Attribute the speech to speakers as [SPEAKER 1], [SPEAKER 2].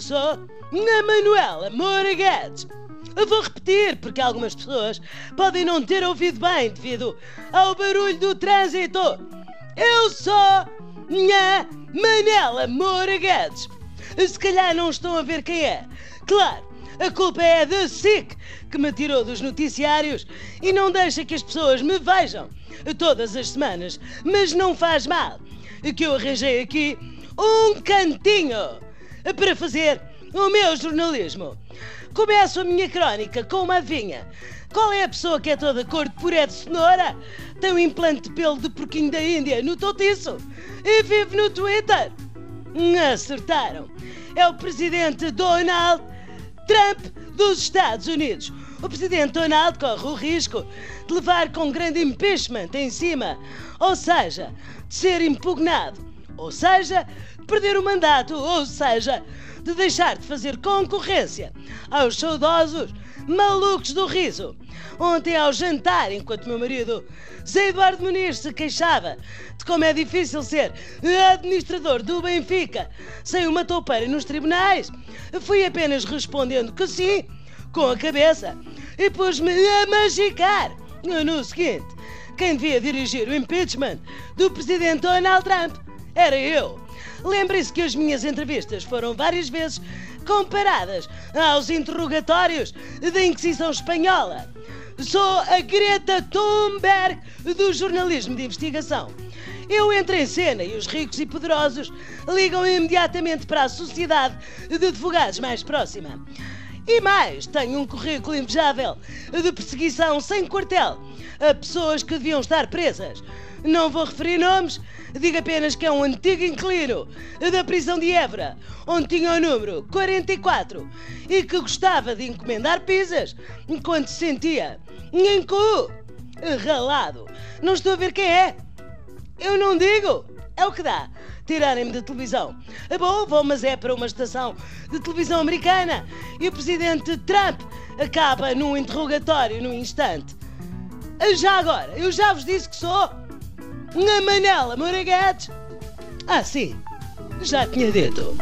[SPEAKER 1] sou a Manuela Moura Guedes. Eu vou repetir porque algumas pessoas podem não ter ouvido bem devido ao barulho do trânsito. Eu sou a Manela Moura Guedes. Se calhar não estão a ver quem é. Claro, a culpa é da SIC que me tirou dos noticiários e não deixa que as pessoas me vejam todas as semanas. Mas não faz mal, que eu arranjei aqui um cantinho para fazer o meu jornalismo. Começo a minha crónica com uma adivinha. Qual é a pessoa que é toda cor de puré de cenoura, tem um implante de pelo de porquinho da Índia no totiço e vive no Twitter? Acertaram. É o presidente Donald Trump dos Estados Unidos. O presidente Donald corre o risco de levar com grande impeachment em cima, ou seja, de ser impugnado, ou seja, perder o mandato, ou seja, de deixar de fazer concorrência aos saudosos malucos do riso. Ontem ao jantar, enquanto meu marido, Zé Eduardo Muniz, se queixava de como é difícil ser administrador do Benfica sem uma toupeira nos tribunais, fui apenas respondendo que sim, com a cabeça, e pus-me a magicar no seguinte: quem devia dirigir o impeachment do presidente Donald Trump era eu. Lembre-se que as minhas entrevistas foram várias vezes comparadas aos interrogatórios da Inquisição Espanhola. Sou a Greta Thunberg do jornalismo de investigação. Eu entro em cena e os ricos e poderosos ligam imediatamente para a sociedade de advogados mais próxima. E mais, tenho um currículo invejável de perseguição sem quartel a pessoas que deviam estar presas. Não vou referir nomes, digo apenas que é um antigo inquilino da prisão de Évora, onde tinha o número 44 e que gostava de encomendar pizzas enquanto se sentia em cu, ralado. Não estou a ver quem é. Eu não digo. É o que dá. Tirarem-me da televisão. É bom, vou, mas é para uma estação de televisão americana. E o presidente Trump acaba num interrogatório num instante. Já agora, eu já vos disse que sou uma Manela Moraguetes. Ah, sim, já tinha dito.